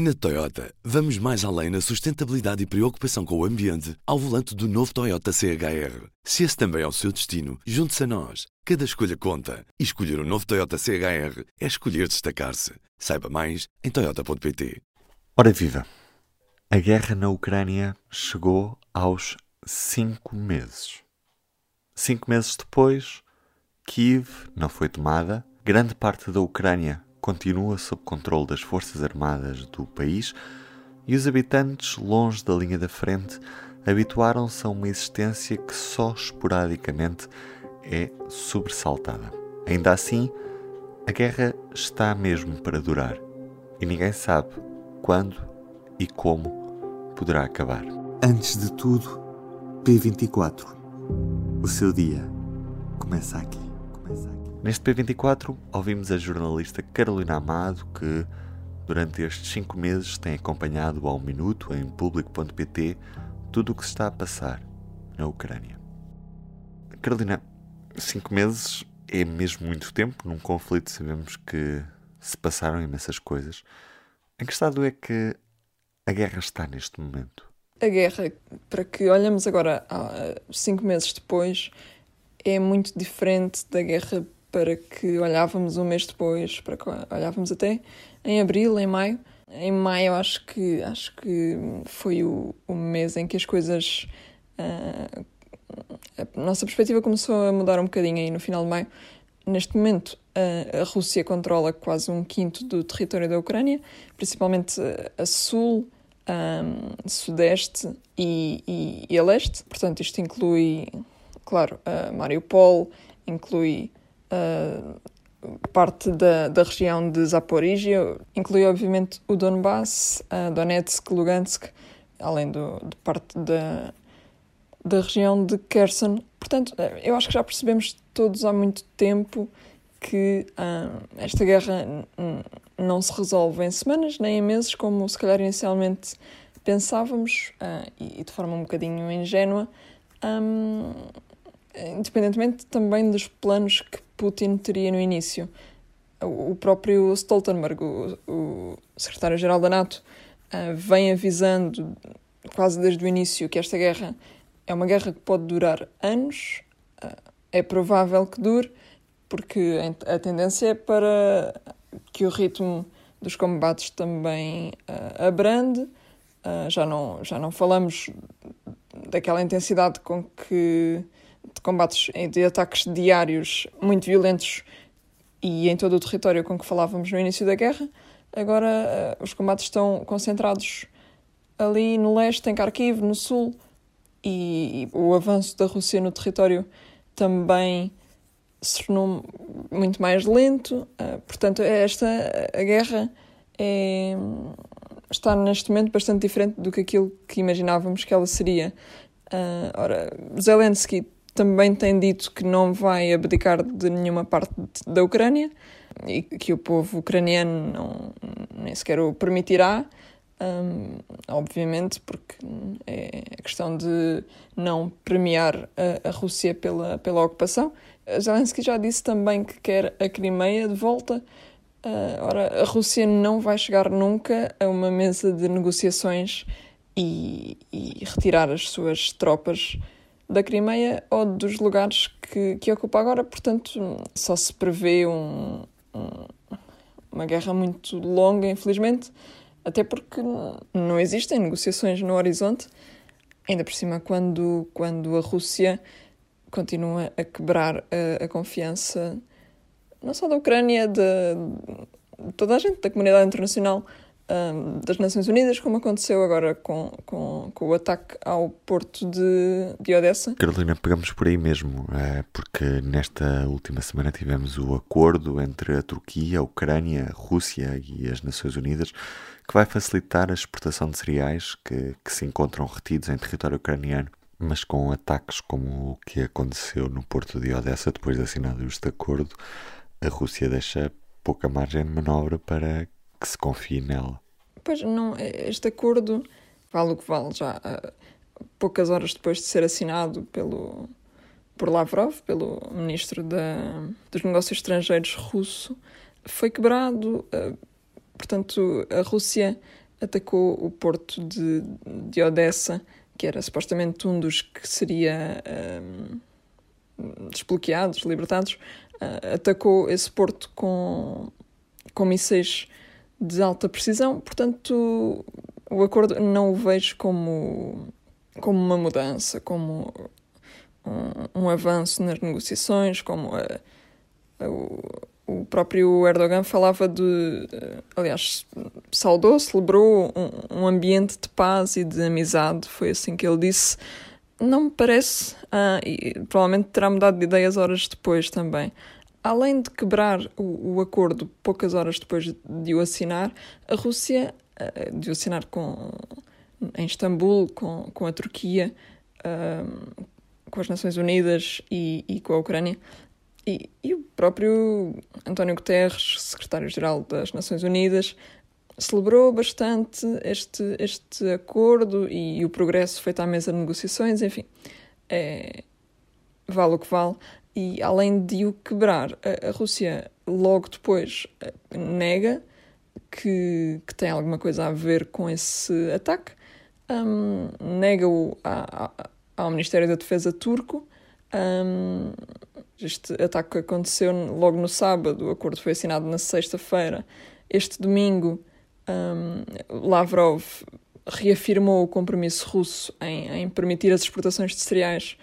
Na Toyota, vamos mais além na sustentabilidade e preocupação com o ambiente ao volante do novo Toyota CHR. Se esse também é o seu destino, junte-se a nós. Cada escolha conta. E escolher o um novo Toyota CHR é escolher destacar-se. Saiba mais em Toyota.pt. Ora viva! A guerra na Ucrânia chegou aos cinco meses. Cinco meses depois, Kiev não foi tomada, grande parte da Ucrânia continua sob controle das Forças Armadas do país e os habitantes, longe da linha da frente, habituaram-se a uma existência que só esporadicamente é sobressaltada. Ainda assim, a guerra está mesmo para durar e ninguém sabe quando e como poderá acabar. Antes de tudo, P24. O seu dia começa aqui. Começa aqui. Neste P24 ouvimos a jornalista Carolina Amado que durante estes cinco meses tem acompanhado ao minuto em público.pt tudo o que se está a passar na Ucrânia. Carolina, cinco meses é mesmo muito tempo num conflito, sabemos que se passaram imensas coisas. Em que estado é que a guerra está neste momento? A guerra, para que olhamos agora cinco meses depois, é muito diferente da guerra para que olhávamos um mês depois, para que olhávamos até em abril, em maio. Em maio acho que acho que foi o, o mês em que as coisas uh, a nossa perspectiva começou a mudar um bocadinho aí no final de maio. Neste momento, a Rússia controla quase um quinto do território da Ucrânia, principalmente a sul, um, sudeste e, e, e a leste. Portanto, isto inclui, claro, uh, Mariupol, inclui parte da, da região de Zaporizhia, inclui obviamente o Donbass, uh, Donetsk, Lugansk, além do, de parte da, da região de Kherson. Portanto, eu acho que já percebemos todos há muito tempo que uh, esta guerra não se resolve em semanas nem em meses, como se calhar inicialmente pensávamos, uh, e, de forma um bocadinho ingênua, um, independentemente também dos planos que Putin teria no início. O próprio Stoltenberg, o, o secretário-geral da NATO, uh, vem avisando quase desde o início que esta guerra é uma guerra que pode durar anos, uh, é provável que dure, porque a tendência é para que o ritmo dos combates também uh, abrande. Já, não, já não falamos daquela intensidade com que de combates, de ataques diários muito violentos e em todo o território com que falávamos no início da guerra. Agora uh, os combates estão concentrados ali no leste, em Kharkiv, no sul, e, o avanço da Rússia no território também se tornou muito mais lento. Uh, portanto, esta a guerra é, está neste momento bastante diferente do que aquilo que imaginávamos que ela seria. Uh, ora, Zelensky também tem dito que não vai abdicar de nenhuma parte da Ucrânia e que o povo ucraniano não, nem sequer o permitirá. Um, obviamente, porque é a questão de não premiar a, a Rússia pela, pela ocupação. Zelensky já disse também que quer a Crimeia de volta. Uh, ora, a Rússia não vai chegar nunca a uma mesa de negociações e, e retirar as suas tropas da Crimeia ou dos lugares que, que ocupa agora, portanto, só se prevê um, um, uma guerra muito longa, infelizmente, até porque não existem negociações no horizonte, ainda por cima quando, quando a Rússia continua a quebrar a, a confiança não só da Ucrânia, de, de, toda a gente, da comunidade internacional, um, das Nações Unidas, como aconteceu agora com, com, com o ataque ao porto de, de Odessa. Carolina, pegamos por aí mesmo, é, porque nesta última semana tivemos o acordo entre a Turquia, a Ucrânia, a Rússia e as Nações Unidas que vai facilitar a exportação de cereais que, que se encontram retidos em território ucraniano mas com ataques como o que aconteceu no porto de Odessa depois de assinado este acordo, a Rússia deixa pouca margem de manobra para que se confie nela. Pois não, este acordo vale o que vale já poucas horas depois de ser assinado pelo por Lavrov, pelo ministro da, dos Negócios Estrangeiros russo, foi quebrado. Eh, portanto, a Rússia atacou o porto de, de Odessa, que era supostamente um dos que seria um, desbloqueados, libertados, atacou esse porto com, com mísseis de alta precisão. Portanto, o acordo não o vejo como, como uma mudança, como um, um avanço nas negociações, como a, a, o, o próprio Erdogan falava de, aliás, saudou, celebrou um, um, ambiente de paz e de amizade, foi assim que ele disse. Não me parece, ah, e provavelmente terá mudado de ideias horas depois também. Além de quebrar o, o acordo poucas horas depois de o assinar, a Rússia, ah, de o assinar com, em Istambul, com, com a Turquia, ah, com as Nações Unidas e, e com a Ucrânia. E, e o próprio António Guterres, secretário-geral das Nações Unidas, celebrou bastante este, este acordo e, e, o progresso feito à mesa de negociações, enfim, é, vale o que vale. E além de o quebrar, a, a Rússia logo depois eh, nega que, que tem alguma coisa a ver com esse ataque, um, nega-o ao Ministério da Defesa turco. Um, este ataque aconteceu logo no sábado, o acordo foi assinado na sexta-feira. Este domingo, um, Lavrov reafirmou o compromisso russo em, em, permitir as exportações de cereais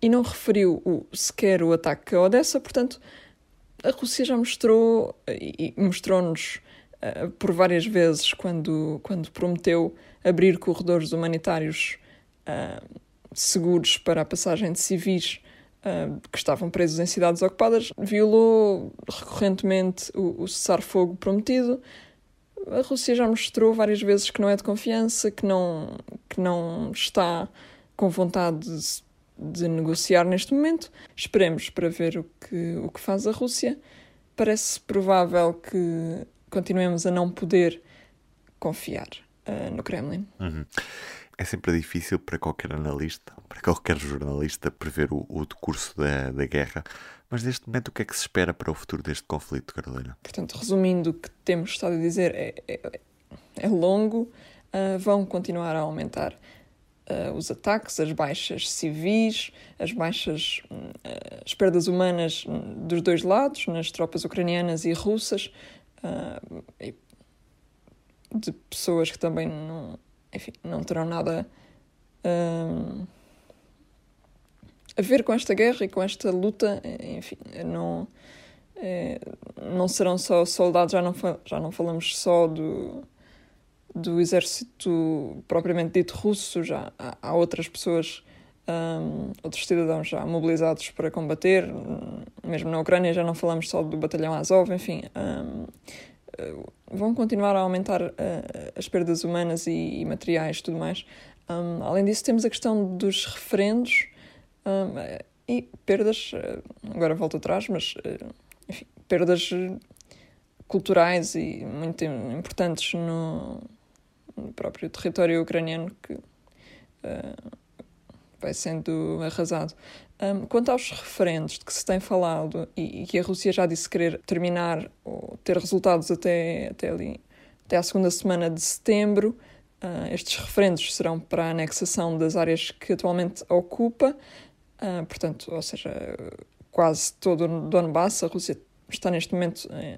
e não referiu o, sequer o ataque a Odessa, portanto, a Rússia já mostrou e mostrou-nos uh, por várias vezes quando, quando prometeu abrir corredores humanitários uh, seguros para a passagem de civis uh, que estavam presos em cidades ocupadas, violou recorrentemente o, o cessar-fogo prometido. A Rússia já mostrou várias vezes que não é de confiança, que não, que não está com vontade de, de negociar neste momento. Esperemos para ver o que, o que faz a Rússia. Parece provável que continuemos a não poder confiar uh, no Kremlin. Uhum. É sempre difícil para qualquer analista, para qualquer jornalista, prever o, o decurso da, da guerra. Mas neste momento, o que é que se espera para o futuro deste conflito, Carolina? Portanto, resumindo, o que temos estado a dizer é, é, é longo, uh, vão continuar a aumentar uh, os ataques, as baixas civis, as baixas, uh, as perdas humanas dos dois lados, nas tropas ucranianas e russas, de pessoas que também não enfim, não terão nada um, a ver com esta guerra e com esta luta, enfim, não, não serão só soldados, já não, já não falamos só do, do exército propriamente dito russo, já há, há outras pessoas, um, outros cidadãos já mobilizados para combater, mesmo na Ucrânia já não falamos só do batalhão Azov, enfim, um, eh, vão continuar a aumentar uh, as perdas humanas e, e materiais tudo mais. Um, além disso, temos a questão dos referendos um, e perdas, uh, agora volto atrás, mas enfim, perdas culturais e muito importantes no, no próprio território ucraniano que vai sendo arrasado. Um, quanto aos referentes de que se tem falado e, e, que a Rússia já disse querer terminar ou ter resultados até, até ali, até segunda semana de setembro, uh, estes referendos serão para a anexação das áreas que atualmente ocupa, uh, portanto, ou seja, quase todo o Donbass, a Rússia está neste momento eh,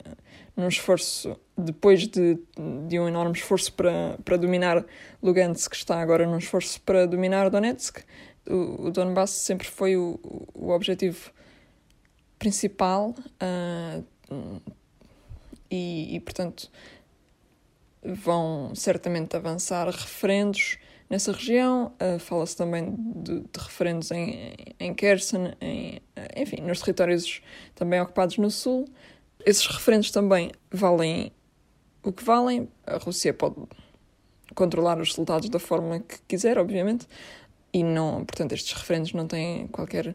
num esforço, depois de, de um enorme esforço para, para dominar Lugansk, está agora num esforço para dominar Donetsk, o, o Donbass sempre foi o, o objetivo principal uh, e, e, portanto, vão certamente avançar referendos nessa região. Uh, Fala-se também de, de, referendos em, em Kherson, em, enfim, nos territórios também ocupados no sul. Esses referendos também valem o que valem. A Rússia pode controlar os resultados da forma que quiser, obviamente, e não, portanto, estes referendos não têm qualquer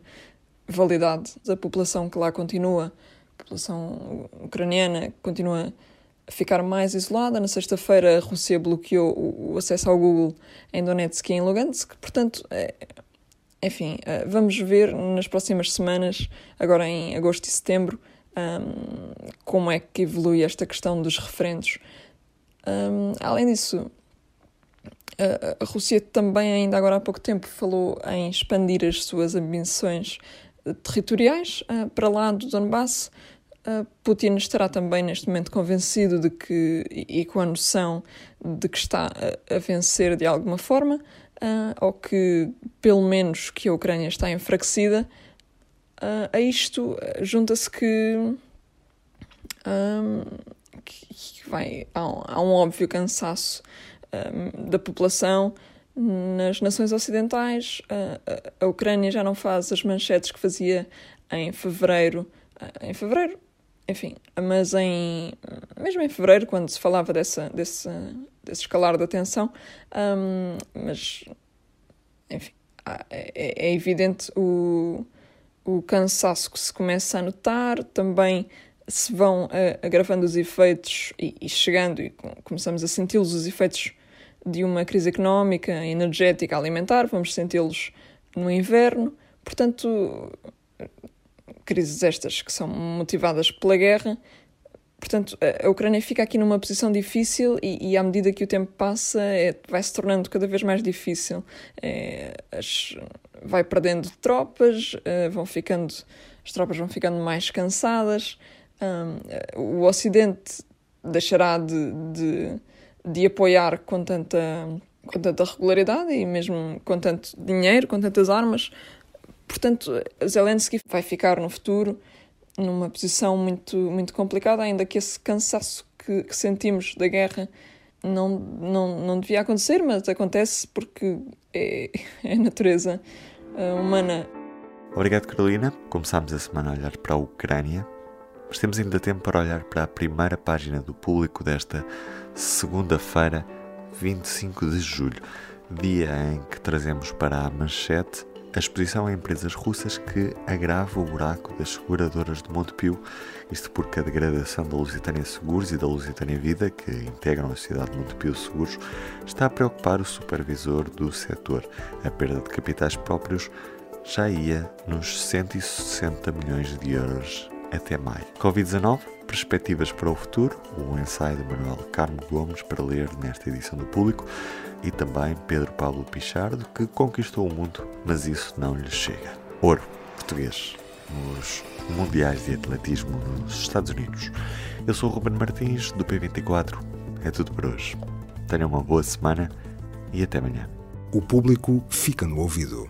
validade. A população que lá continua, a população ucraniana, continua ficar mais isolada. Na sexta-feira, a Rússia bloqueou o acesso ao Google em Donetsk e em Lugansk. Portanto, é, enfim, é, vamos ver nas próximas semanas, agora em agosto e setembro, um, como é que evolui esta questão dos referendos. Um, além disso, a Rússia também, ainda agora há pouco tempo, falou em expandir as suas ambições territoriais para lá do Donbass. Putin estará também neste momento convencido de que, e com a noção de que está a vencer de alguma forma, ou que pelo menos que a Ucrânia está enfraquecida, a isto junta-se que, que vai, há, um, há um óbvio cansaço da população nas nações ocidentais. a Ucrânia já não faz as manchetes que fazia em fevereiro, em fevereiro, enfim, mas em mesmo em fevereiro, quando se falava dessa, desse, desse escalar da tensão, um, mas enfim, é, é, evidente o, o cansaço que se começa a notar, também se vão agravando os efeitos e, e chegando, e começamos a senti-los, os efeitos de uma crise económica, energética, alimentar, vamos senti-los no inverno. Portanto, crises estas que são motivadas pela guerra. Portanto, a Ucrânia fica aqui numa posição difícil e, e à medida que o tempo passa é, vai se tornando cada vez mais difícil. É, as, vai perdendo tropas, uh, vão ficando, as tropas vão ficando mais cansadas. Um, o Ocidente deixará de, de de apoiar com tanta, com tanta regularidade e mesmo com tanto dinheiro, com tantas armas. Portanto, Zelensky vai ficar no futuro numa posição muito, muito complicada, ainda que esse cansaço que, que sentimos da guerra não, não, não devia acontecer, mas acontece porque é, é a natureza eh, humana. Obrigado, Carolina. Começámos a semana a olhar para a Ucrânia, mas temos ainda tempo para olhar para a primeira página do público desta segunda-feira, 25 de julho, dia em que trazemos para a manchete a exposição a empresas russas que agrava o buraco das seguradoras de Montepio, isto porque a degradação da Lusitânia Seguros e da Lusitânia Vida, que integram a cidade de Montepio Seguros, está a preocupar o supervisor do setor. A perda de capitais próprios já ia nos 160 milhões de euros até maio. Covid-19 Perspectivas para o Futuro, o ensaio de Manuel Carmo Gomes para ler nesta edição do Público, e também Pedro Pablo Pichardo, que conquistou o mundo, mas isso não lhe chega. Ouro português nos Mundiais de Atletismo nos Estados Unidos. Eu sou o Ruben Martins, do P24. É tudo por hoje. Tenham uma boa semana e até amanhã. O público fica no ouvido.